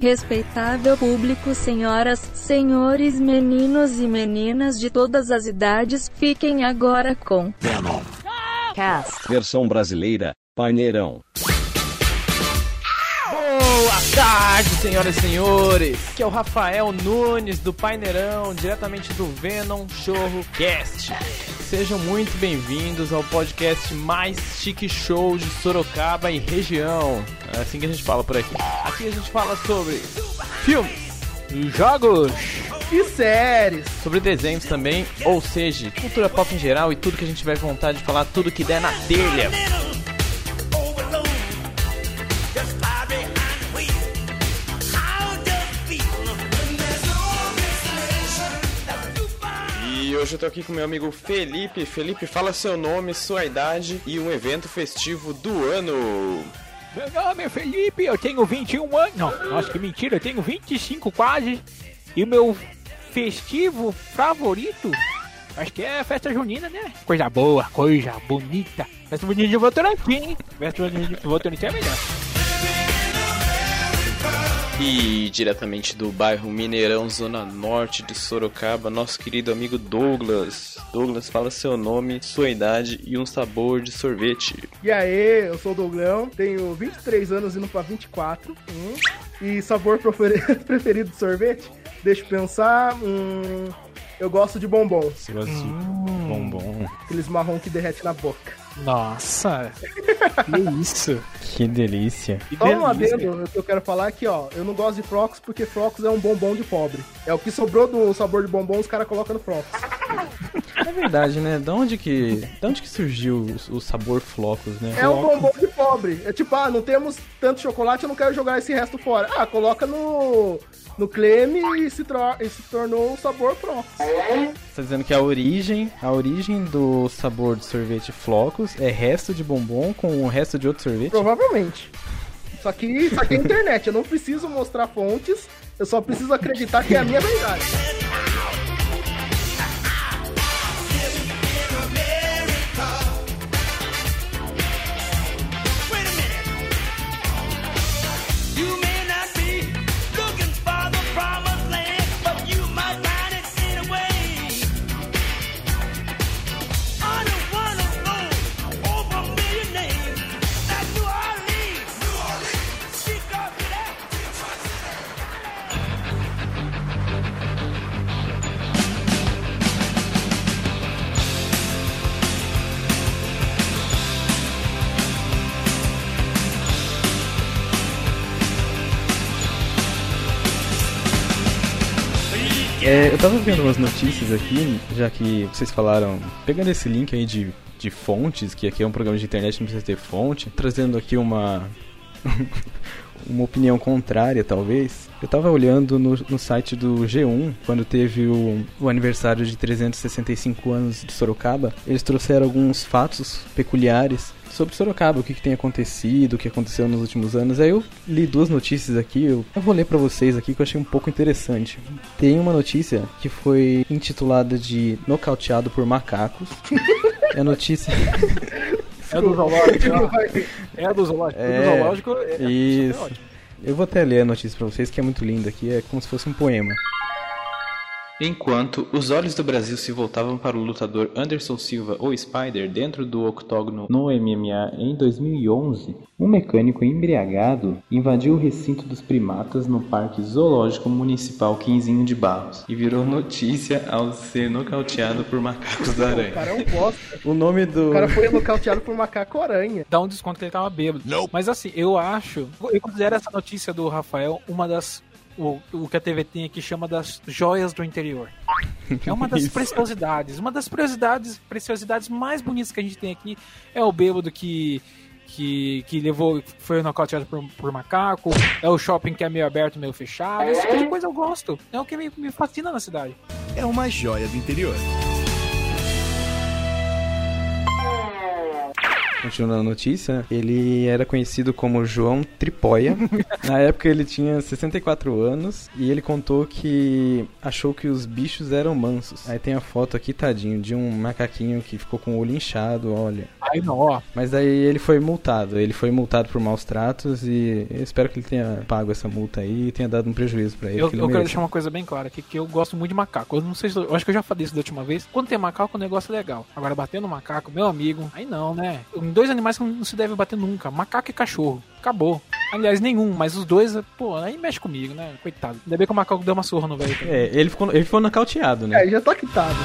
Respeitável público, senhoras, senhores, meninos e meninas de todas as idades, fiquem agora com Venom. Cast. Versão brasileira, Paineirão. Boa tarde, senhoras e senhores. Aqui é o Rafael Nunes do Paineirão, diretamente do Venom Chorro Cast. Sejam muito bem-vindos ao podcast mais chique show de Sorocaba e região. É assim que a gente fala por aqui. Aqui a gente fala sobre filmes, jogos e séries. Sobre desenhos também, ou seja, cultura pop em geral e tudo que a gente tiver vontade de falar, tudo que der na telha. E hoje eu tô aqui com meu amigo Felipe. Felipe, fala seu nome, sua idade e um evento festivo do ano. Meu nome é Felipe, eu tenho 21 anos. Não, nossa, que mentira, eu tenho 25 quase. E o meu festivo favorito, acho que é a festa junina, né? Coisa boa, coisa bonita. Festa bonita de Votorantim, hein? Festa bonita de Votorantim é melhor. E diretamente do bairro Mineirão, zona norte de Sorocaba, nosso querido amigo Douglas. Douglas, fala seu nome, sua idade e um sabor de sorvete. E aí, eu sou o Douglão, tenho 23 anos indo pra 24. Hum, e sabor preferido de sorvete? Deixa eu pensar. Hum, eu gosto de bombom. Você gosta de hum. bombom? Aqueles marrom que derrete na boca. Nossa! que isso! Que delícia! Que Só um adendo que eu quero falar aqui, ó. Eu não gosto de flocos porque flocos é um bombom de pobre. É o que sobrou do sabor de bombom, os caras colocam no flocos. É verdade, né? Da onde que, da onde que surgiu o, o sabor flocos, né? É um bombom de pobre. É tipo, ah, não temos tanto chocolate, eu não quero jogar esse resto fora. Ah, coloca no no creme e se, e se tornou o sabor flocos. Você tá dizendo que a origem, a origem do sabor de sorvete flocos é resto de bombom com o resto de outro sorvete? Provavelmente. Só que isso aqui é internet, eu não preciso mostrar fontes, eu só preciso acreditar que é a minha verdade. Tava vendo umas notícias aqui, já que vocês falaram, pegando esse link aí de, de fontes, que aqui é um programa de internet, não precisa ter fonte, trazendo aqui uma. Uma opinião contrária, talvez. Eu tava olhando no, no site do G1, quando teve o, o aniversário de 365 anos de Sorocaba, eles trouxeram alguns fatos peculiares sobre Sorocaba, o que, que, tem acontecido, o que aconteceu nos últimos anos. Aí eu li duas notícias aqui, eu, eu vou ler para vocês aqui que eu achei um pouco interessante. Tem uma notícia que foi intitulada de Nocauteado por Macacos. é a notícia. É do zoológico. é do zoológico. É, do zoológico é, isso. Eu vou até ler a notícia para vocês, que é muito linda aqui, é como se fosse um poema. Enquanto os olhos do Brasil se voltavam para o lutador Anderson Silva ou Spider dentro do octógono no MMA em 2011, um mecânico embriagado invadiu o recinto dos primatas no Parque Zoológico Municipal Quinzinho de Barros e virou notícia ao ser nocauteado por macacos aranha. O cara é um bosta. O nome do. O cara foi nocauteado por macaco aranha. Dá um desconto que ele tava bêbado. Não. Mas assim, eu acho. Eu considero essa notícia do Rafael uma das o, o que a TV tem aqui chama das joias do interior. É uma das preciosidades. Uma das preciosidades, preciosidades mais bonitas que a gente tem aqui é o bêbado que que, que levou, foi nocauteado por, por macaco, é o shopping que é meio aberto, meio fechado. Esse tipo de coisa eu gosto. É o que me, me fascina na cidade. É uma joia do interior. Continuando a notícia, ele era conhecido como João Tripóia. Na época ele tinha 64 anos e ele contou que achou que os bichos eram mansos. Aí tem a foto aqui, tadinho, de um macaquinho que ficou com o olho inchado, olha. Ai, não, ó. Mas aí ele foi multado. Ele foi multado por maus tratos e eu espero que ele tenha pago essa multa aí e tenha dado um prejuízo pra ele. Eu, que ele eu quero deixar uma coisa bem clara aqui, que eu gosto muito de macaco. Eu não sei se eu acho que eu já falei isso da última vez. Quando tem macaco, o negócio é legal. Agora, bater no macaco, meu amigo, aí não, né? Em dois animais que não se deve bater nunca: macaco e cachorro. Acabou. Aliás, nenhum, mas os dois, pô, aí mexe comigo, né? Coitado. Ainda bem que o macaco deu uma surra no velho. É, ele ficou, ele ficou nocauteado, né? É, já tá quitado.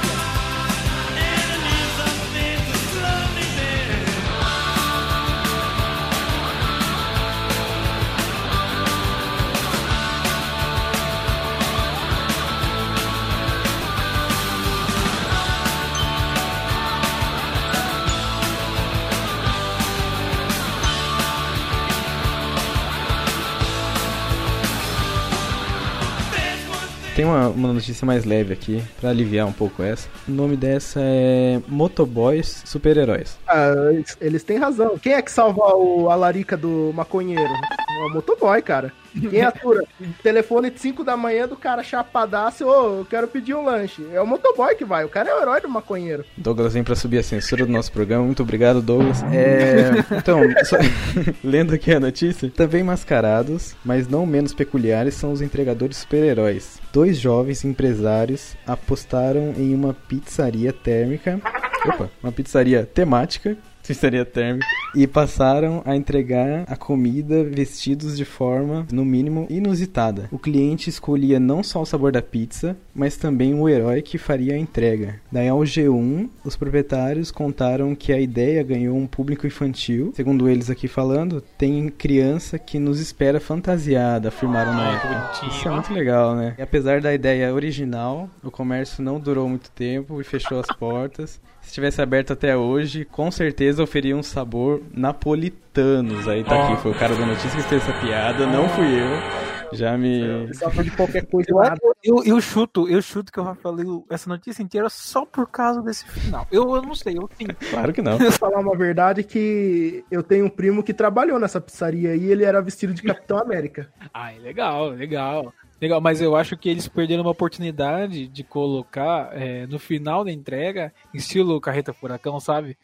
Tem uma, uma notícia mais leve aqui, pra aliviar um pouco essa. O nome dessa é Motoboys Super-Heróis. Ah, eles- eles têm razão. Quem é que salva o, a larica do maconheiro? É o motoboy, cara. Quem atura? Telefone de 5 da manhã do cara chapadaço, ô, eu quero pedir um lanche. É o motoboy que vai, o cara é o herói do maconheiro. Douglas vem pra subir a censura do nosso programa. Muito obrigado, Douglas. É, então, só- lendo aqui a notícia. Também mascarados, mas não menos peculiares, são os entregadores super-heróis. Dois jovens empresários apostaram em uma pizzaria térmica. Opa, uma pizzaria temática. Pizzaria térmica. E passaram a entregar a comida vestidos de forma, no mínimo, inusitada. O cliente escolhia não só o sabor da pizza, mas também o herói que faria a entrega. Daí ao G1, os proprietários contaram que a ideia ganhou um público infantil. Segundo eles aqui falando, tem criança que nos espera fantasiada, afirmaram na Ai, época. Isso é muito legal, né? E apesar da ideia original, o comércio não durou muito tempo e fechou as portas. Se tivesse aberto até hoje, com certeza oferia um sabor napolitanos. Aí tá aqui, foi o cara da notícia que fez essa piada, não fui eu. Já me. Salva de qualquer coisa Eu, eu, eu chuto, eu chuto que eu falei essa notícia inteira só por causa desse final. Eu, eu não sei, eu sim. Claro que não. Vou falar uma verdade que eu tenho um primo que trabalhou nessa pizzaria e ele era vestido de Capitão América. Ai, legal, legal. Legal, mas eu acho que eles perderam uma oportunidade de colocar é, no final da entrega, estilo carreta furacão, sabe?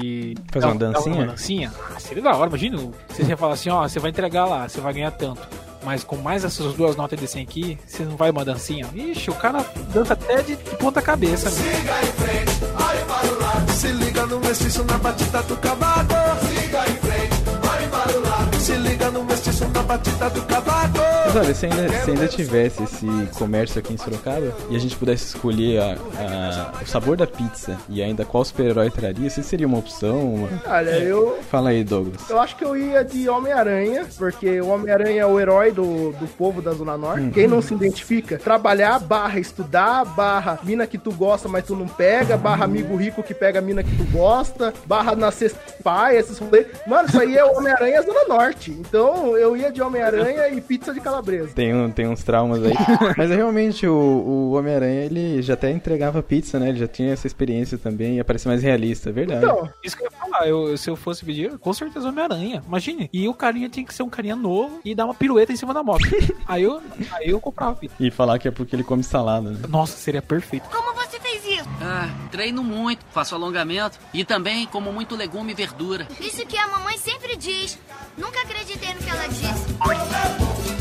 E Fazer uma dancinha? Uma dancinha? Ah, seria da hora, imagina. Você ia falar assim, ó, você vai entregar lá, você vai ganhar tanto. Mas com mais essas duas notas desse aqui, você não vai uma dancinha? Ixi, o cara dança até de, de ponta cabeça. Né? Se liga no mestiço na batida do cavaco. Batida do cavaco. Mas olha, se ainda, se ainda tivesse esse comércio aqui em Sorocaba e a gente pudesse escolher a- a- o sabor da pizza e ainda qual super-herói traria, se seria uma opção? uma- Olha, eu, Fala aí, Douglas. eu acho que eu ia de Homem-Aranha, porque o Homem-Aranha é o herói do, do povo da Zona Norte. Quem não se identifica, trabalhar, barra estudar, barra mina que tu gosta, mas tu não pega, barra amigo rico que pega a mina que tu gosta, barra nascer pai, esses rolês. Mano, isso aí é o Homem-Aranha Zona Norte. Então eu ia de Homem-Aranha e pizza de calabresa. Tem, um- tem uns traumas aí. Mas é realmente o, o Homem-Aranha, ele já até entregava pizza, né? Ele já tinha essa experiência também e aparecia mais realista, é verdade. Então, Isso que eu ia falar, eu, se eu fosse pedir, com certeza Homem-Aranha. Imagine. E o carinha tinha que ser um carinha novo e dar uma pirueta em cima da moto. aí eu, aí eu comprava pizza. E falar que é porque ele come salada, né? Nossa, seria perfeito. Como você? Ah, treino muito, faço alongamento e também como muito legume e verdura. Isso que a mamãe sempre diz. Nunca acreditei no que ela disse.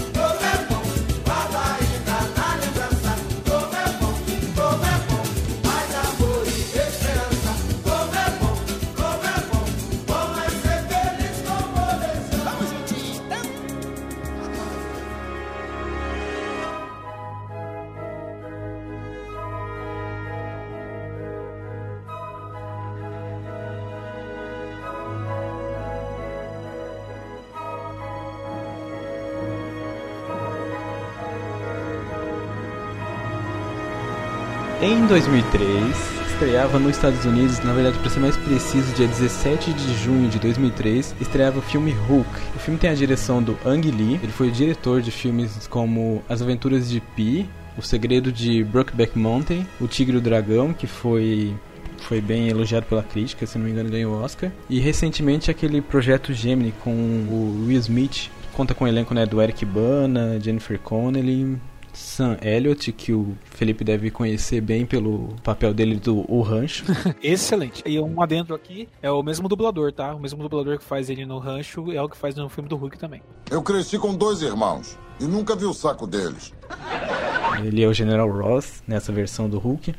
Em 2003, estreava nos Estados Unidos, na verdade, para ser mais preciso, dia 17 de junho de 2003, estreava o filme Hulk. O filme tem a direção do Ang Lee, ele foi o diretor de filmes como As Aventuras de Pi, O Segredo de Brokeback Mountain, O Tigre e o Dragão, que foi foi bem elogiado pela crítica, se não me engano ganhou Oscar. E recentemente aquele projeto Gemini com o Will Smith, conta com o elenco né, do Eric Bana, Jennifer Connelly, Sam Elliott, que o Felipe deve conhecer bem pelo papel dele do O Rancho. Excelente. E um adentro aqui é o mesmo dublador, tá? O mesmo dublador que faz ele no Rancho é o que faz no filme do Hulk também. Eu cresci com dois irmãos e nunca vi o saco deles. Ele é o General Ross nessa versão do Hulk.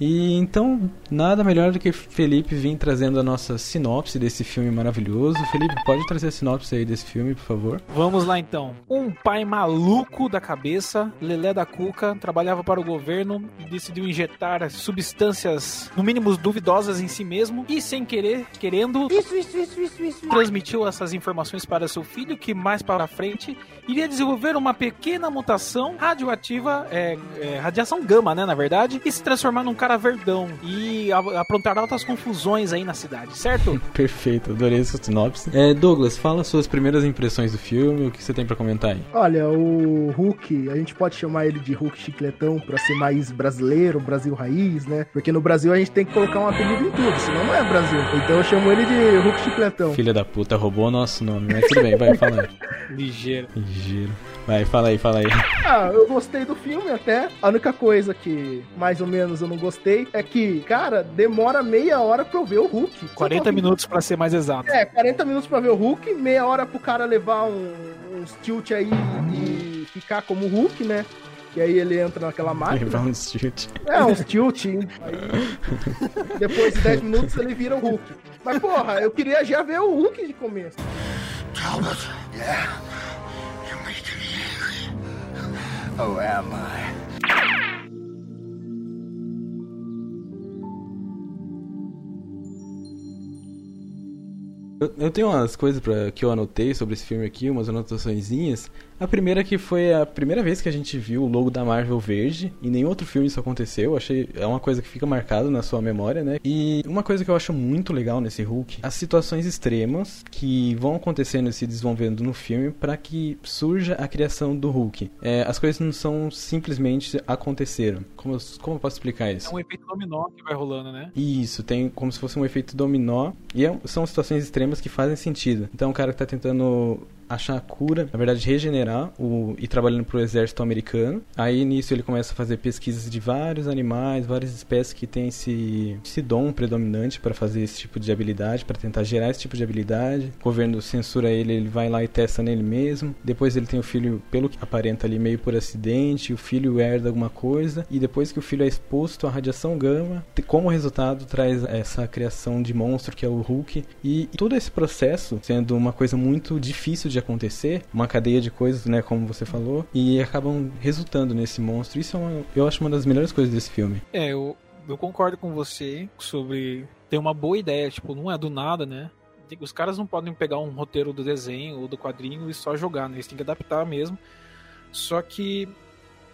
E então, nada melhor do que Felipe vir trazendo a nossa sinopse desse filme maravilhoso. Felipe, pode trazer a sinopse aí desse filme, por favor? Vamos lá então. Um pai maluco da cabeça, Lelé da Cuca, trabalhava para o governo e decidiu injetar substâncias, no mínimo duvidosas em si mesmo e sem querer, querendo, Isso, isso, isso, isso, isso. transmitiu essas informações para seu filho, que mais para frente iria desenvolver uma pequena mutação radioativa, é, é, radiação gama, né, na verdade, e se transformar num cara verdão e aprontar altas confusões aí na cidade, certo? Perfeito, adorei essa sinopse. É, Douglas, fala suas primeiras impressões do filme, o que você tem pra comentar aí? Olha, o Hulk, a gente pode chamar ele de Hulk chicletão pra ser mais brasileiro, Brasil raiz, né? Porque no Brasil a gente tem que colocar um apelido em tudo, senão não é Brasil. Então eu chamo ele de Hulk chicletão. Filha da puta, roubou o nosso nome, mas tudo bem, vai, fala aí. Ligeiro. Ligeiro. Vai, fala aí, fala aí. Ah, eu gostei do filme até. A única coisa que mais ou menos eu não gostei é que, cara, demora meia hora pra eu ver o Hulk. Só 40 pra- minutos pra ser mais exato. É, 40 minutos pra ver o Hulk, meia hora pro cara levar um- uns tilt aí e ficar como o Hulk, né? Que aí ele entra naquela máquina. Levar um chute. É, uns tilt. Aí, depois de 10 minutos ele vira o Hulk. Mas, porra, eu queria já ver o Hulk de começo. Talbot. Yeah. Oh, am I? Eu, tenho umas coisas pra, que eu anotei sobre esse filme aqui, umas anotaçõezinhas. A primeira que foi a primeira vez que a gente viu o logo da Marvel verde. Em nenhum outro filme isso aconteceu. Achei é uma coisa que fica marcada na sua memória, né? E uma coisa que eu acho muito legal nesse Hulk, as situações extremas que vão acontecendo e se desenvolvendo no filme para que surja a criação do Hulk. É, as coisas não são simplesmente aconteceram. Como, eu- como eu posso explicar isso? É um efeito dominó que vai rolando, né? Isso, tem como se fosse um efeito dominó. E é- são situações extremas que fazem sentido. Então, o cara que tá tentando achar a cura, na verdade, regenerar o, e trabalhando pro exército americano. Aí, nisso, ele começa a fazer pesquisas de vários animais, várias espécies que têm esse, esse dom predominante para fazer esse tipo de habilidade, para tentar gerar esse tipo de habilidade. O governo censura ele, ele vai lá e testa nele mesmo. Depois, ele tem o filho, pelo que aparenta ali, meio por acidente. O filho herda alguma coisa. E depois que o filho é exposto à radiação gama, como resultado, traz essa criação de monstro que é o Hulk. E todo esse processo sendo uma coisa muito difícil de acontecer, uma cadeia de coisas, né, como você falou, e acabam resultando nesse monstro. Isso é uma, eu acho uma das melhores coisas desse filme. É, eu, eu concordo com você sobre ter uma boa ideia, tipo, não é do nada, né? Os caras não podem pegar um roteiro do desenho ou do quadrinho e só jogar, né? Eles têm que adaptar mesmo. Só que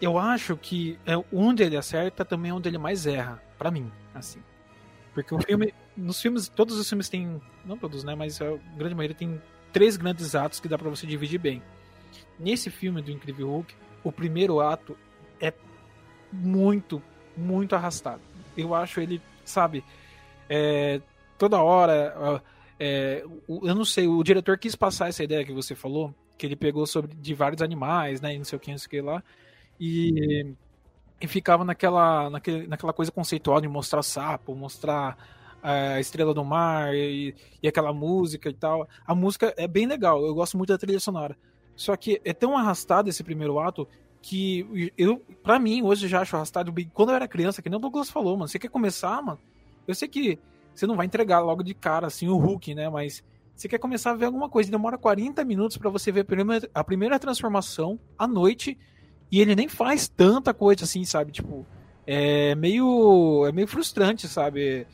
eu acho que é onde ele acerta também é onde ele mais erra, pra mim, assim. Porque o filme, nos filmes, todos os filmes têm, não todos, né, mas a grande maioria tem três grandes atos que dá pra você dividir bem. Nesse filme do Incrível Hulk, o primeiro ato é muito, muito arrastado. Eu acho ele, sabe, é, toda hora. é, eu não sei, o diretor quis passar essa ideia que você falou, que ele pegou sobre de vários animais, né, e não sei o que, não sei o que lá, e, e ficava naquela, naquele, naquela coisa conceitual de mostrar sapo, mostrar a estrela do mar e, e aquela música e tal. A música é bem legal, eu gosto muito da trilha sonora. Só que é tão arrastado esse primeiro ato que eu, pra mim, hoje já acho arrastado. Quando eu era criança, que nem o Douglas falou, mano, você quer começar, mano? Eu sei que você não vai entregar logo de cara, assim, o Hulk, né? Mas você quer começar a ver alguma coisa, demora 40 minutos pra você ver a primeira, a primeira transformação à noite e ele nem faz tanta coisa assim, sabe? Tipo, é meio, é meio frustrante, sabe?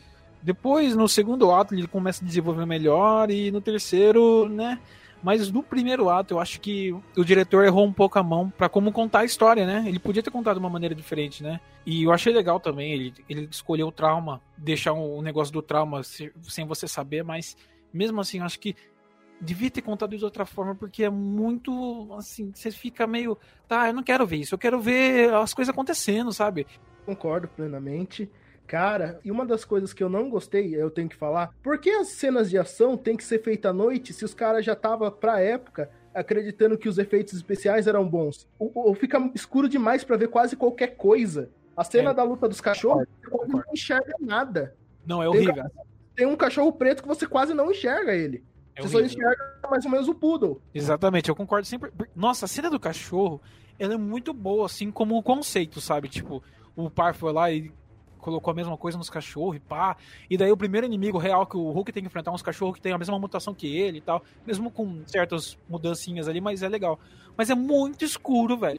Depois, no segundo ato, ele começa a desenvolver melhor e no terceiro, né? Mas no primeiro ato, eu acho que o diretor errou um pouco a mão pra como contar a história, né? Ele podia ter contado de uma maneira diferente, né? E eu achei legal também, ele, ele escolheu o trauma, deixar o um negócio do trauma se- sem você saber, mas mesmo assim, eu acho que devia ter contado de outra forma, porque é muito, assim, você fica meio, tá, eu não quero ver isso, eu quero ver as coisas acontecendo, sabe? Concordo plenamente. Cara, e uma das coisas que eu não gostei, eu tenho que falar, por que as cenas de ação tem que ser feita à noite se os caras já tava pra época acreditando que os efeitos especiais eram bons? Ou, fica escuro demais para ver quase qualquer coisa. A cena é. da luta dos cachorros, você não enxerga nada. Não, é horrível. Tem, tem um cachorro preto que você quase não enxerga ele. É você horrível. só enxerga mais ou menos o poodle. Exatamente, eu concordo sempre. Nossa, a cena do cachorro, ela é muito boa, assim, como o conceito, sabe? Tipo, o par foi lá e colocou a mesma coisa nos cachorros e pá. E daí o primeiro inimigo real que o Hulk tem que enfrentar é uns cachorros que tem a mesma mutação que ele e tal. Mesmo com certas mudancinhas ali, mas é legal. Mas é muito escuro, velho.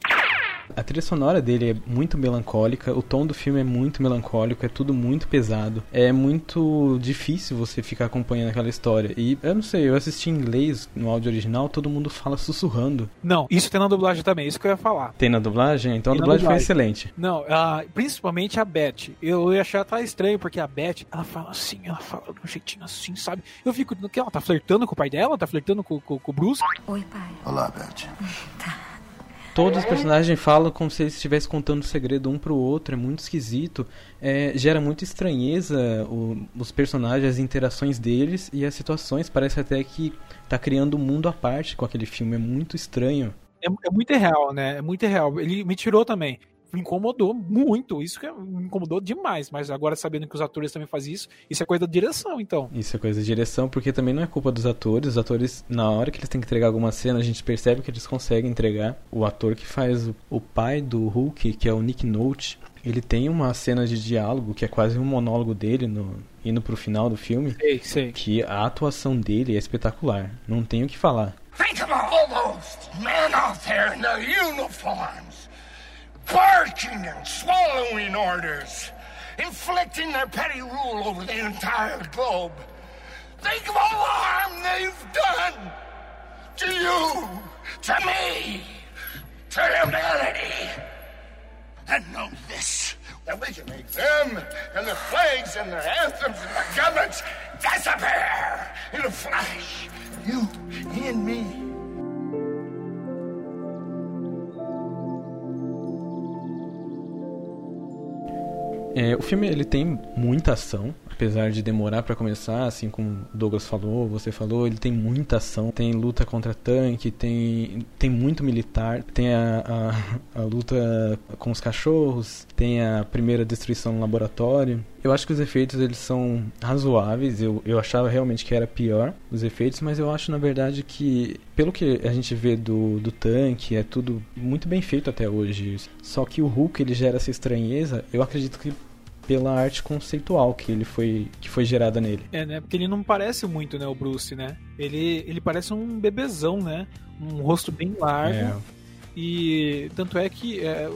A trilha sonora dele é muito melancólica, o tom do filme é muito melancólico, é tudo muito pesado. É muito difícil você ficar acompanhando aquela história. E eu não sei, eu assisti em inglês no áudio original, todo mundo fala sussurrando. Não, isso tem na dublagem também, isso que eu ia falar. Tem na dublagem? Então tem a dublagem, dublagem, foi excelente. Não, uh, principalmente a Beth. Eu ia achar até estranho, porque a Beth, ela fala assim, ela fala de um jeitinho assim, sabe? Eu fico, que ela tá flertando com o pai dela? Tá flertando com, com, com o Bruce? Oi, pai. Olá, Beth. Tá. Todos os personagens falam como se eles estivessem contando o segredo um pro outro, é muito esquisito. É, gera muita estranheza o, os personagens, as interações deles e as situações. Parece até que tá criando um mundo à parte com aquele filme, é muito estranho. É, é muito real, né? É muito real. Ele me tirou também me incomodou muito. Isso que me incomodou demais. Mas agora sabendo que os atores também fazem isso, isso é coisa da direção, então. Isso é coisa da direção, porque também não é culpa dos atores. Os atores, na hora que eles têm que entregar alguma cena, a gente percebe que eles conseguem entregar. O ator que faz o, pai do Hulk, que é o Nick Nolte, ele tem uma cena de diálogo que é quase um monólogo dele no, indo pro final do filme. Sei, sei. Que a atuação dele é espetacular. Não tenho o que falar. Think of all those men out there in their uniforms. Barking and swallowing orders, inflicting their petty rule over the entire globe. Think of all the harm they've done to you, to me, to humanity. And know this, that we can make them and their flags and their anthems and their governments disappear in a flash. You and me. É, o filme ele tem muita ação, apesar de demorar para começar, assim como Douglas falou, você falou, ele tem muita ação, tem luta contra tanque, tem, tem muito militar, tem a, a, a luta com os cachorros, tem a primeira destruição no laboratório. Eu acho que os efeitos eles são razoáveis, eu, eu achava realmente que era pior os efeitos, mas eu acho na verdade que, pelo que a gente vê do, do tanque, é tudo muito bem feito até hoje. Só que o Hulk ele gera essa estranheza, eu acredito que pela arte conceitual que ele foi que foi gerada nele. É, né? Porque ele não parece muito, né, o Bruce, né? Ele ele parece um bebezão, né? Um rosto bem largo. É. E tanto é que é,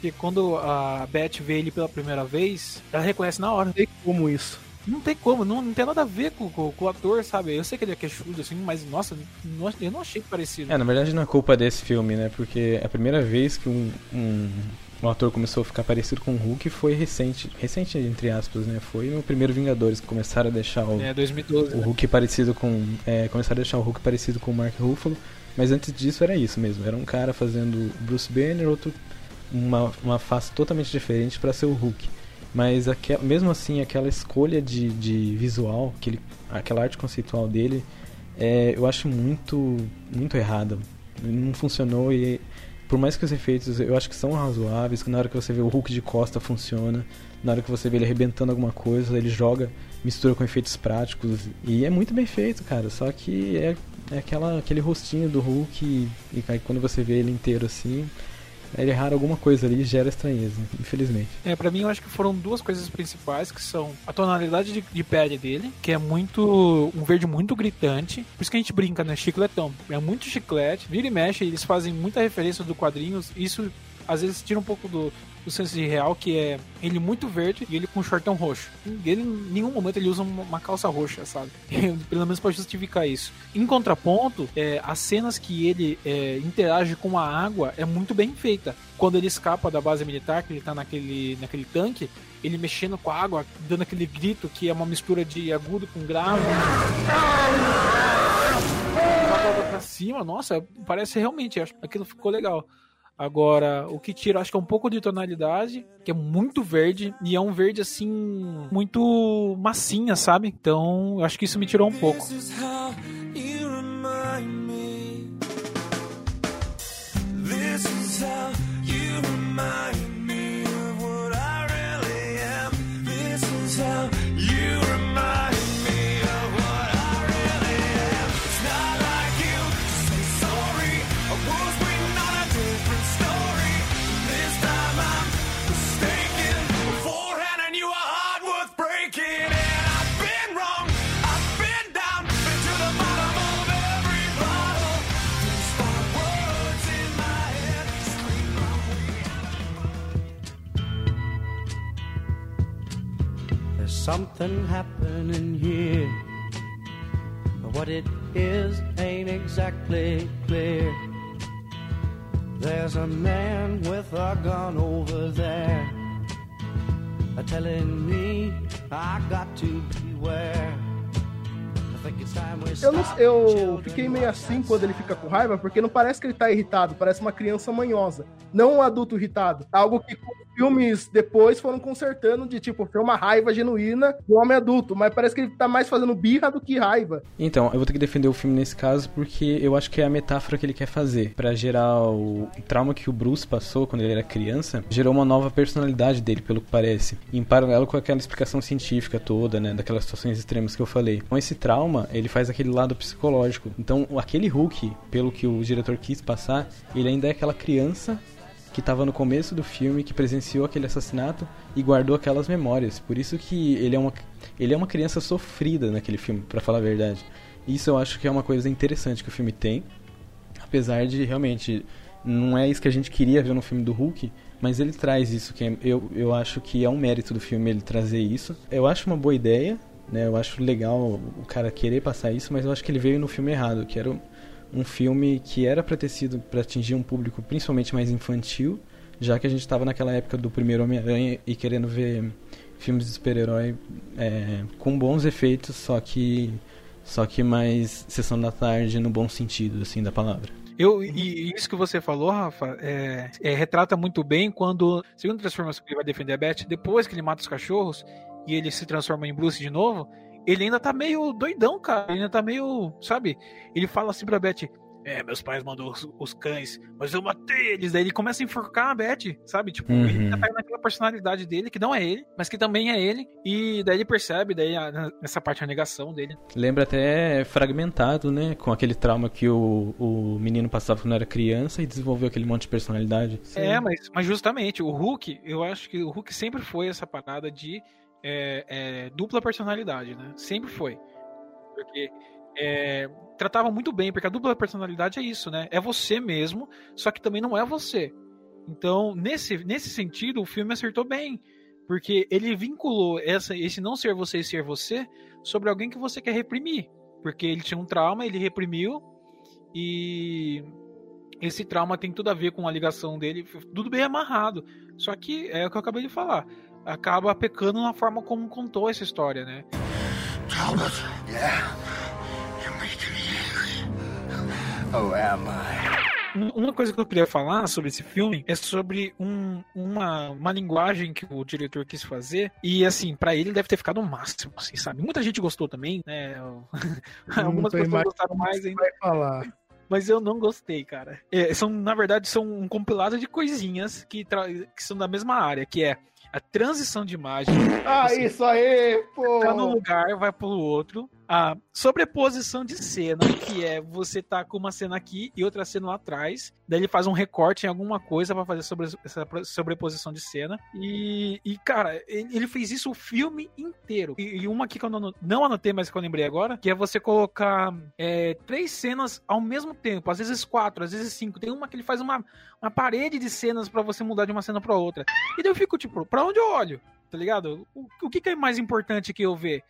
que quando a Beth vê ele pela primeira vez, ela reconhece na hora. Não tem como isso. Não tem como, não, não tem nada a ver com, com, com, o ator, sabe? Eu sei que ele é queixudo, assim, mas nossa, não, eu não achei parecido. É, na verdade não é culpa desse filme, né? Porque é a primeira vez que um, um o ator começou a ficar parecido com o Hulk foi recente, recente entre aspas, né? Foi no primeiro Vingadores que começaram a deixar o, é, 2012, o né? Hulk parecido com, é, começaram a deixar o Hulk parecido com o Mark Ruffalo, mas antes disso era isso mesmo, era um cara fazendo Bruce Banner, outro uma, uma face totalmente diferente para ser o Hulk. Mas aquel, mesmo assim, aquela escolha de, de visual, aquele, aquela arte conceitual dele, é, eu acho muito, muito errada. Não funcionou e por mais que os efeitos eu acho que são razoáveis, que na hora que você vê o Hulk de costa funciona, na hora que você vê ele arrebentando alguma coisa, ele joga, mistura com efeitos práticos e é muito bem feito, cara. Só que é, é aquela, aquele rostinho do Hulk e, e aí quando você vê ele inteiro assim, ele errar alguma coisa ali gera estranheza, infelizmente. É, para mim eu acho que foram duas coisas principais, que são a tonalidade de, de, pele dele, que é muito. um verde muito gritante. Por isso que a gente brinca, né? Chicletão. É muito chiclete. Vira e mexe, eles fazem muita referência do quadrinhos. Isso às vezes tira um pouco do, do senso de real, que é ele muito verde e ele com um shortão roxo. Ele, em nenhum momento ele usa uma, calça roxa, sabe? Pelo menos para justificar isso. Em contraponto, é, as cenas que ele é, interage com a água é muito bem feita. Quando ele escapa da base militar, que ele tá naquele, naquele tanque, ele mexendo com a água, dando aquele grito que é uma mistura de agudo com grave. pra cima, nossa, parece realmente, aquilo ficou legal. Agora, o que tira, acho que é um pouco de tonalidade, que é muito verde, e é um verde assim, muito massinha, sabe? Então, acho que isso me tirou um pouco. This something happening here. But what it is ain't exactly clear. There's a man with a gun over there. Telling me I got to beware. Eu, não, eu fiquei meio assim quando ele fica com raiva, porque não parece que ele tá irritado, parece uma criança manhosa. Não um adulto irritado. Algo que filmes depois foram consertando de tipo, foi uma raiva genuína do homem adulto, mas parece que ele tá mais fazendo birra do que raiva. Então, eu vou ter que defender o filme nesse caso porque eu acho que é a metáfora que ele quer fazer. Pra gerar o trauma que o Bruce passou quando ele era criança, gerou uma nova personalidade dele, pelo que parece. Em paralelo com aquela explicação científica toda, né, daquelas situações extremas que eu falei. Com esse trauma, ele faz aquele lado psicológico. Então, aquele Hulk, pelo que o diretor quis passar, ele ainda é aquela criança que estava no começo do filme, que presenciou aquele assassinato e guardou aquelas memórias. Por isso que ele é uma, ele é uma criança sofrida naquele filme, pra falar a verdade. Isso eu acho que é uma coisa interessante que o filme tem, apesar de realmente não é isso que a gente queria ver no filme do Hulk, mas ele traz isso que é- eu, eu acho que é um mérito do filme ele trazer isso. Eu acho uma boa ideia, né? Eu acho legal o cara querer passar isso, mas eu acho que ele veio no filme errado, que era um- filme que era para ter sido para atingir um público principalmente mais infantil, já que a gente estava naquela época do primeiro Homem-Aranha e querendo ver filmes de super-herói é, com bons efeitos, só que só que mais sessão da tarde no bom sentido assim da palavra. Eu, e isso que você falou, Rafa, é, é, retrata muito bem quando, segundo transformação que ele vai defender a Beth, depois que ele mata os cachorros e ele se transforma em Bruce de novo, ele ainda tá meio doidão, cara. Ele ainda tá meio, sabe? Ele fala assim pra Beth: É, meus pais mandou os, os cães, mas eu matei eles. Daí ele começa a enforcar a Beth, sabe? Tipo, Uhum. ele tá naquela personalidade dele, que não é ele, mas que também é ele. E daí ele percebe, daí a- nessa parte a negação dele. Lembra até fragmentado, né? Com aquele trauma que o, o menino passava quando era criança e desenvolveu aquele monte de personalidade. É, mas, mas justamente, o Hulk, eu acho que o Hulk sempre foi essa parada de é, é, dupla personalidade, né? Sempre foi. Porque é, tratava muito bem, porque a dupla personalidade é isso, né? É você mesmo, só que também não é você. Então, nesse, nesse sentido, o filme acertou bem. Porque ele vinculou essa, esse não ser você e ser você sobre alguém que você quer reprimir. Porque ele tinha um trauma, ele reprimiu, e esse trauma tem tudo a ver com a ligação dele, tudo bem amarrado. Só que é o que eu acabei de falar. Acaba pecando na forma como contou essa história, né? Talbot. Yeah. You're making me angry. Oh, am I? Um- Uma coisa que eu queria falar sobre esse filme é sobre um- uma, uma linguagem que o diretor quis fazer. E assim, pra ele deve ter ficado o máximo, assim, sabe? Muita gente gostou também, né? Algumas pessoas mais gostaram mais ainda. vai falar. Mas eu não gostei, cara. É, são, na verdade, são um compilado de coisinhas que, tra- que são da mesma área, que é a transição de imagem. Ah, isso aí, pô! tá num lugar, vai pro outro. A sobreposição de cena, que é você tá com uma cena aqui e outra cena lá atrás. Daí ele faz um recorte em alguma coisa pra fazer sobre, essa sobreposição de cena. E, e, cara, ele fez isso o filme inteiro. E, e uma aqui que eu não, não anotei, mas que eu lembrei agora, que é você colocar é, três cenas ao mesmo tempo. Às vezes quatro, às vezes cinco. Tem uma que ele faz uma, uma parede de cenas pra você mudar de uma cena pra outra. E daí eu fico, tipo, pra onde eu olho? Tá ligado? O, o que, que é mais importante que eu ver?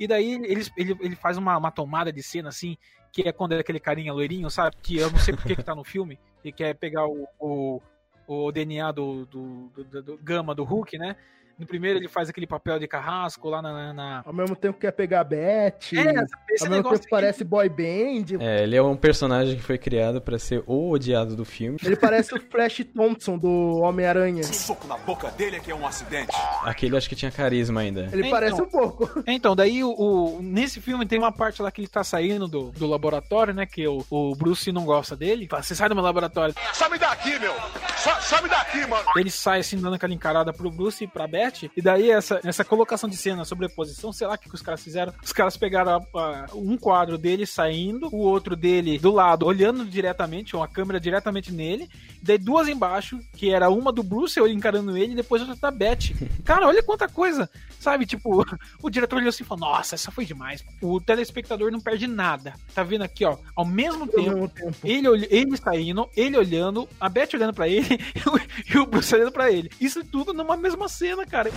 E daí ele, ele, ele faz uma, uma tomada de cena assim, que é quando é aquele carinha loirinho, sabe? Que eu não sei por que tá no filme, e quer pegar o, o, o DNA do, do, do- do gama do Hulk, né? No primeiro ele faz aquele papel de carrasco lá na. na- na- Ao mesmo tempo quer pegar a Beth. É, esse ao mesmo tempo parece boy band. É, ele é um personagem que foi criado pra ser o odiado do filme. Ele parece o Flash Thompson do Homem-Aranha. soco na boca dele é que é um acidente. Aquele acho que tinha carisma ainda. Ele Então. parece um pouco. Então, daí o, o- nesse filme tem uma parte lá que ele tá saindo do, do laboratório, né? Que o, o Bruce não gosta dele. Fala, você sai do meu laboratório. Sai daqui, meu! Sai, sai daqui, mano! Ele sai assim, dando aquela encarada pro Bruce e pra Beth. E daí essa, essa colocação de cena, sobreposição, sei lá o que, que os caras fizeram. Os caras pegaram a- a- um quadro dele saindo, o outro dele do lado, olhando diretamente, uma câmera diretamente nele. E daí duas embaixo, que era uma do Bruce, eu encarando ele, e depois outra da Beth. Cara, olha quanta coisa. Sabe, tipo, o diretor olhou assim e falou: Nossa, essa foi demais. O telespectador não perde nada. Tá vendo aqui, ó? Ao mesmo tempo, mesmo tempo. Ele, ele saindo, ele olhando, a Beth olhando pra ele e o Bruce olhando pra ele. Isso tudo numa mesma cena, cara.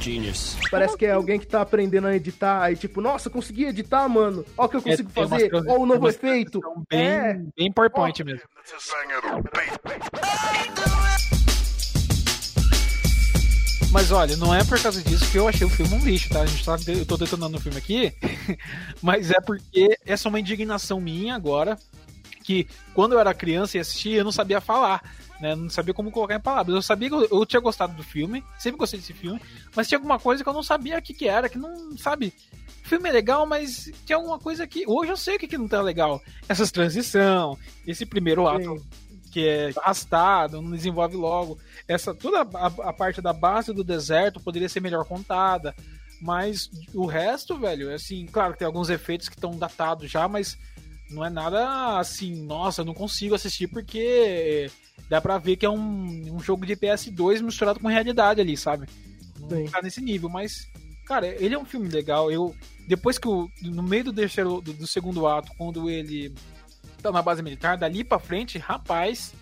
Genius. Parece que é alguém que tá aprendendo a editar. Aí, tipo, nossa, consegui editar, mano. Ó o que eu consigo É, tem umas fazer. coisas- Ó o novo umas efeito. Bem, É. bem PowerPoint mesmo. Mas olha, não é por causa disso que eu achei o filme um lixo, tá? A gente tá, eu tô detonando o filme aqui, mas é porque essa é uma indignação minha agora, que quando eu era criança e assistia, eu não sabia falar, né? Não sabia como colocar em palavras. Eu sabia que eu, eu tinha gostado do filme, sempre gostei desse filme, mas tinha alguma coisa que eu não sabia o que, que era, que não, sabe? O filme é legal, mas tinha alguma coisa que. Hoje eu sei o que, que não tá legal. Essas transição, esse primeiro ato que é arrastado, não desenvolve logo. Essa toda a, a parte da base do deserto poderia ser melhor contada, mas o resto, velho, assim, claro que tem alguns efeitos que estão datados já, mas não é nada assim, nossa, eu não consigo assistir porque dá pra ver que é um, um jogo de PS2 misturado com realidade ali, sabe? Não Sim. tá nesse nível, mas cara, ele é um filme legal. Eu depois que o no meio do terceiro do, do segundo ato, quando ele tá na base militar, dali pra frente, rapaz,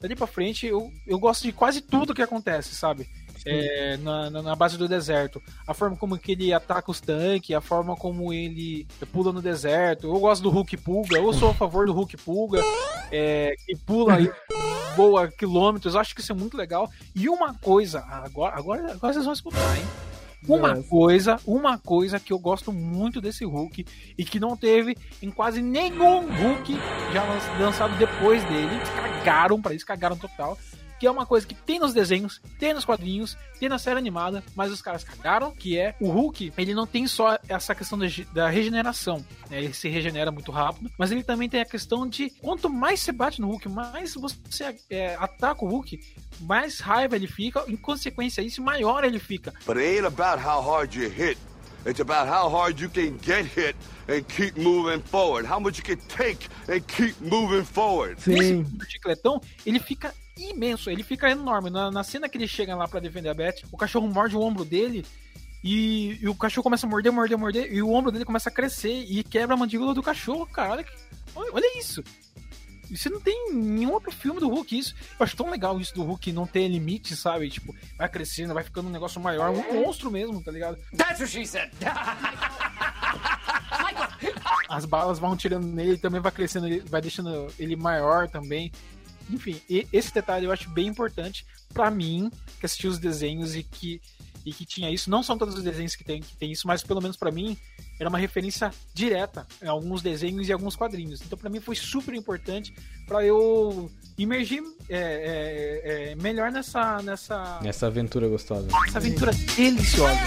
dali pra frente eu, eu gosto de quase tudo que acontece, sabe? É, na, na, base do deserto. A forma como que ele ataca os tanques, a forma como ele pula no deserto. Eu gosto do Hulk Pulga, eu sou a favor do Hulk Pulga, é, que pula e voa quilômetros. Eu acho que isso é muito legal. E uma coisa, agora, agora, agora vocês vão escutar, hein? Uma Nossa. coisa, uma coisa que eu gosto muito desse Hulk e que não teve em quase nenhum Hulk já lan- lançado depois dele. Cagaram pra isso, cagaram total. Que é uma coisa que tem nos desenhos, tem nos quadrinhos, tem na série animada, mas os caras cagaram, que é o Hulk, ele não tem só essa questão da, ge- da regeneração, né? ele se regenera muito rápido, mas ele também tem a questão de quanto mais você bate no Hulk, mais você é, ataca o Hulk, mais raiva ele fica, em consequência isso, maior ele fica. But it ain't about how hard you hit. It's about how hard you can get hit and keep moving forward. How much you can take and keep moving forward. Nesse do chicletão, ele fica imenso, ele fica enorme. Na, na cena que ele chega lá pra defender a Beth, o cachorro morde o ombro dele e, e o cachorro começa a morder, morder, morder, e o ombro dele começa a crescer e quebra a mandíbula do cachorro, cara. Olha, olha, isso. Isso não tem em nenhum outro filme do Hulk isso. Eu acho tão legal isso do Hulk não ter limite, sabe? Tipo, vai crescendo, vai ficando um negócio maior, um monstro mesmo, tá ligado? That's what she said. as balas vão tirando nele, também vai crescendo, vai deixando ele maior também. Enfim, e- esse detalhe eu acho bem importante pra mim, que assistiu os desenhos e que, e que tinha isso. Não são todos os desenhos que tem, que tem isso, mas pelo menos pra mim era uma referência direta em alguns desenhos e alguns quadrinhos. Então pra mim foi super importante pra eu imergir é, é, é, melhor nessa, nessa, Essa aventura gostosa. essa aventura deliciosa.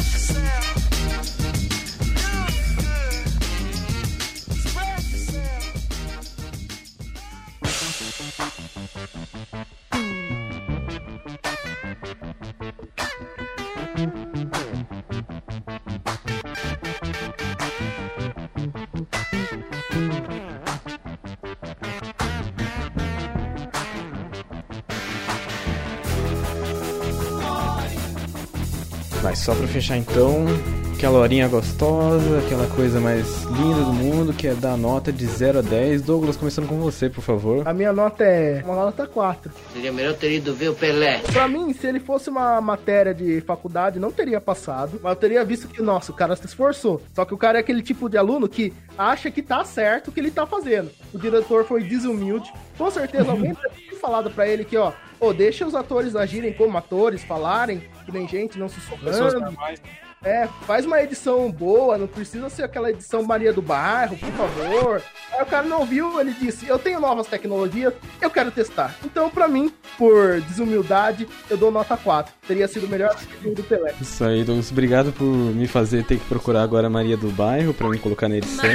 Só pra fechar então, aquela horinha gostosa, aquela coisa mais linda do mundo, que é dar nota de 0 a 10. Douglas, começando com você, por favor. A minha nota é uma nota 4. Seria melhor ter ido ver o Pelé. Pra mim, se ele fosse uma matéria de faculdade, não teria passado. Mas eu teria visto que, nossa, o cara se esforçou. Só que o cara é aquele tipo de aluno que acha que tá certo o que ele tá fazendo. O diretor foi desumilde. Com certeza alguém ter falado pra ele que, ó, ô, deixa os atores agirem como atores, falarem. Que nem gente, não se socando. normais. É, faz uma edição boa, não precisa ser aquela edição Maria do Bairro, por favor. Aí o cara não viu, ele disse: Eu tenho novas tecnologias, eu quero testar. Então, pra mim, por desumildade, eu dou nota 4. Teria sido o melhor filme do Pelé. Isso aí, Douglas. Obrigado por me fazer ter que procurar agora a Maria do Bairro pra me colocar na edição.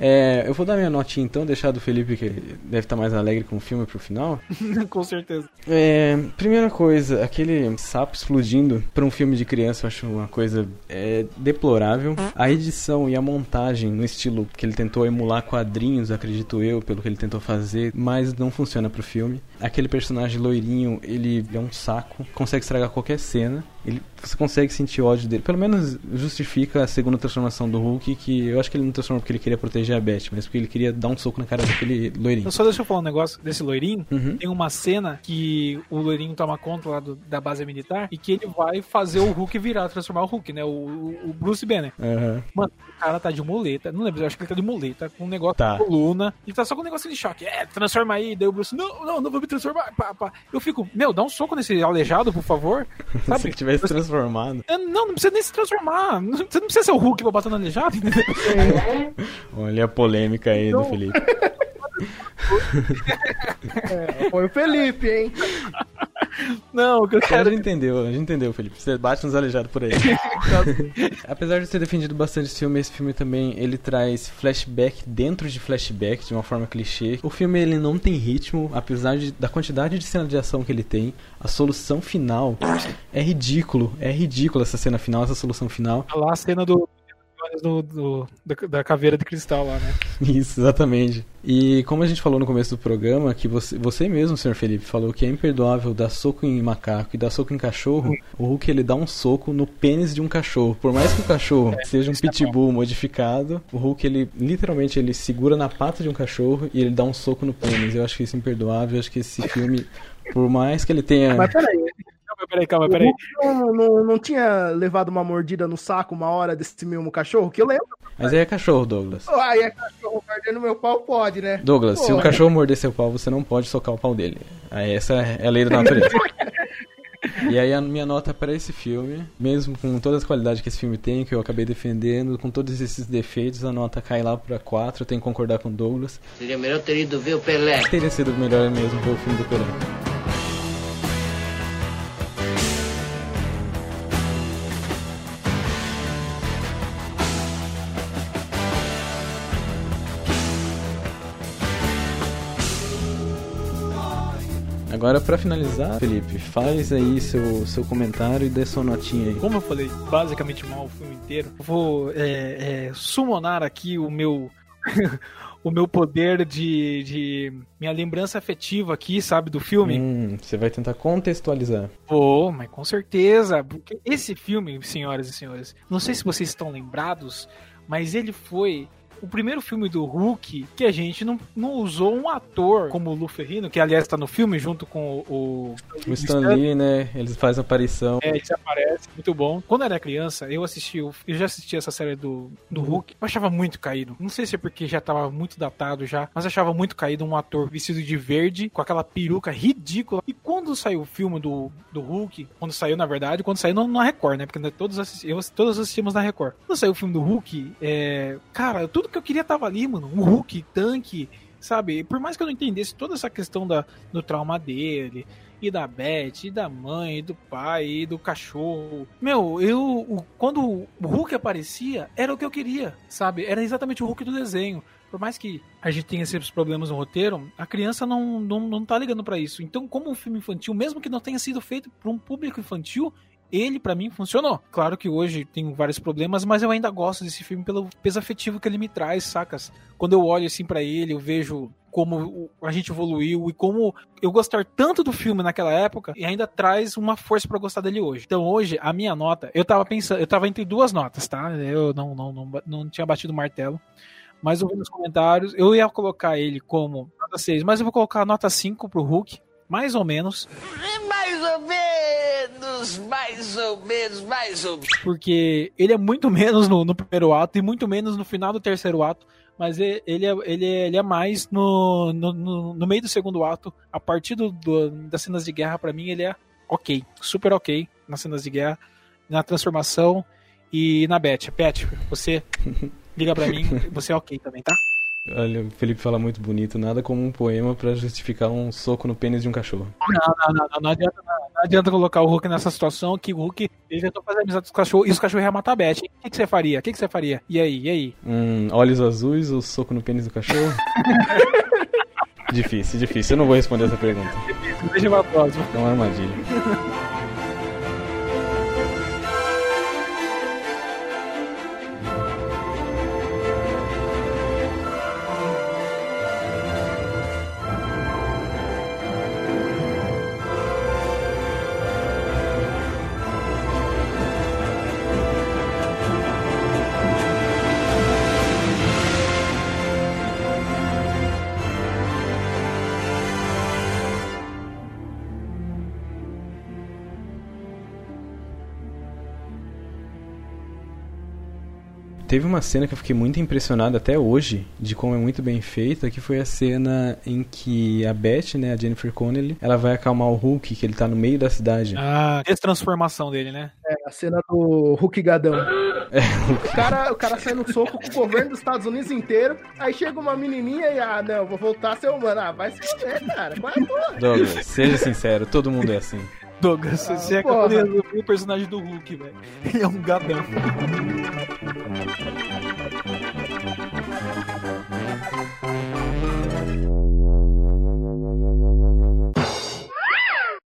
É, eu vou dar minha notinha então, deixar do Felipe, que deve estar mais alegre com o filme pro final. Com certeza. É, primeira coisa, aquele sapo explodindo pra um filme de criança eu acho uma coisa é, deplorável. A edição e a montagem no estilo que ele tentou emular quadrinhos, acredito eu, pelo que ele tentou fazer, mas não funciona pro filme. Aquele personagem loirinho, ele é um saco, consegue estragar qualquer cena. Ele, você consegue sentir ódio dele. Pelo menos justifica a segunda transformação do Hulk, que eu acho que ele não transformou porque ele queria proteger a Beth, mas porque ele queria dar um soco na cara daquele loirinho. Só deixa eu falar um negócio desse loirinho. Uhum. Tem uma cena que o loirinho toma conta lá do- da base militar e que ele vai fazer o Hulk virar, transformar o Hulk, né? O, o- Bruce Banner. Aham. Mano, o cara tá de muleta. Não lembro, eu acho que ele tá de muleta, com um negócio Tá. na coluna. Ele tá só com um negócio de choque. É, transforma aí. Daí o Bruce, não, não, não vou me transformar. Pá, pá. Eu fico, meu, dá um soco nesse aleijado, por favor. Se Sabe? Ele tivesse transformado. É, Não, não precisa nem se transformar. Você não precisa ser o Hulk pra bater no aleijado, entendeu? Olha a polêmica aí do Felipe. É, foi o Felipe, hein? Não, o que eu A quero. gente entendeu, a gente entendeu, Felipe. Você bate nos aleijados por aí. Apesar de ter defendido bastante esse filme, esse filme também ele traz flashback dentro de flashback de uma forma clichê. O filme ele não tem ritmo, apesar de, da quantidade de cena de ação que ele tem. A solução final é ridículo, é ridículo essa cena final, essa solução final. Lá a cena do. Do- do- da, caveira de cristal lá, né? Isso, exatamente. E como a gente falou no começo do programa, que você, você mesmo, senhor Felipe, falou que é imperdoável dar soco em macaco e dar soco em cachorro, o Hulk ele dá um soco no pênis de um cachorro. Por mais que o cachorro seja um pitbull modificado, o Hulk ele literalmente ele segura na pata de um cachorro e ele dá um soco no pênis. Eu acho que isso é imperdoável, eu acho que esse filme, por mais que ele tenha Mas peraí, Calma, peraí, calma, o peraí. Não, não, não tinha levado uma mordida no saco uma hora desse mesmo cachorro? Que eu lembro. Mas aí é cachorro, Douglas. Aí é cachorro mordendo meu pau, pode, né? Douglas, se Pô, um cachorro morder seu pau, você não pode socar o pau dele. Aí essa é a lei da natureza. E aí a minha nota para esse filme, mesmo com todas as qualidades que esse filme tem, que eu acabei defendendo, com todos esses defeitos, a nota cai lá para 4, eu tenho que concordar com o Douglas. Seria melhor ter ido ver o Pelé. Teria sido melhor mesmo ver o filme do Pelé. Agora, pra finalizar, Felipe, faz aí seu, seu comentário e dê sua notinha aí. Como eu falei basicamente mal o filme inteiro, eu vou é, é, summonar aqui o meu. o meu poder de, de. minha lembrança afetiva aqui, sabe, do filme. Hum, você vai tentar contextualizar. Vou, mas com certeza. Porque esse filme, senhoras e senhores, não sei se vocês estão lembrados, mas ele foi o primeiro filme do Hulk que a gente não, não usou um ator como o Lu Ferrino, que aliás está no filme junto com o. O Stan Lee, né? Eles fazem aparição. É, ele aparece, muito bom. Quando eu era criança, eu assisti, o- eu já assisti essa série do, do Hulk, eu achava muito caído. Não sei se é porque já tava muito datado já, mas achava muito caído um ator vestido de verde, com aquela peruca ridícula. E quando saiu o filme do, do Hulk, quando saiu, na verdade, quando saiu na Record, né? Porque todos, assisti, eu, todos assistimos na Record. Quando saiu o filme do Hulk, é, cara, tudo que eu queria tava ali, mano. Um Hulk, tanque, sabe? Por mais que eu não entendesse toda essa questão da, do trauma dele, e da Beth, e da mãe, e do pai, e do cachorro. Meu, eu. quando o Hulk aparecia, era o que eu queria, sabe? Era exatamente o Hulk do desenho. Por mais que a gente tenha esses problemas no roteiro, a criança não, não, não tá ligando pra isso. Então, como um filme infantil, mesmo que não tenha sido feito pra um público infantil, ele pra mim funcionou. Claro que hoje tem vários problemas, mas eu ainda gosto desse filme pelo peso afetivo que ele me traz, sacas? Quando eu olho assim pra ele, eu vejo como a gente evoluiu e como eu gostar tanto do filme naquela época e ainda traz uma força pra gostar dele hoje. Então hoje a minha nota, eu tava pensando, eu tava entre duas notas, tá? Eu não não não, não tinha batido o martelo. Mas ouvindo os comentários, eu ia colocar ele como nota 6, mas eu vou colocar a nota 5 pro Hulk, mais ou menos, Mais ou menos, mais ou menos, mais ou menos. porque ele é muito menos no, no primeiro ato e muito menos no final do terceiro ato mas e- ele é, ele é, ele é mais no, no, no, meio do segundo ato. A partir do, do- das cenas de guerra, pra mim, ele é ok. Super ok nas cenas de guerra, na transformação e na Beth. Beth, você liga pra mim, você é ok também, tá? Olha, o Felipe fala muito bonito, nada como um poema pra justificar um soco no pênis de um cachorro. Não, não, não, não, não adianta, não, não adianta colocar o Hulk nessa situação que o Hulk ele tentou fazer amizade com os cachorros e os cachorros iam matar a Beth. O que, que você faria? O que, que você faria? E aí, e aí? Hum, olhos azuis ou soco no pênis do cachorro? difícil, difícil. Eu não vou responder essa pergunta. Deixa pra próxima. É uma armadilha. Teve uma cena que eu fiquei muito impressionado até hoje de como é muito bem feita, que foi a cena em que a Beth, né, a Jennifer Connelly, ela vai acalmar o Hulk, que ele tá no meio da cidade. Ah, destransformação dele, né? É, a cena do Hulk Gadão. É, O cara, o cara sai no soco com o governo dos Estados Unidos inteiro, aí chega uma menininha e, ah, não, vou voltar a ser humano. Ah, vai se fuder, cara. Qual é a porra? Douglas, seja sincero, todo mundo é assim. Douglas, você é porra. capaz de resolver o personagem do Hulk, velho. Ele é um gadão.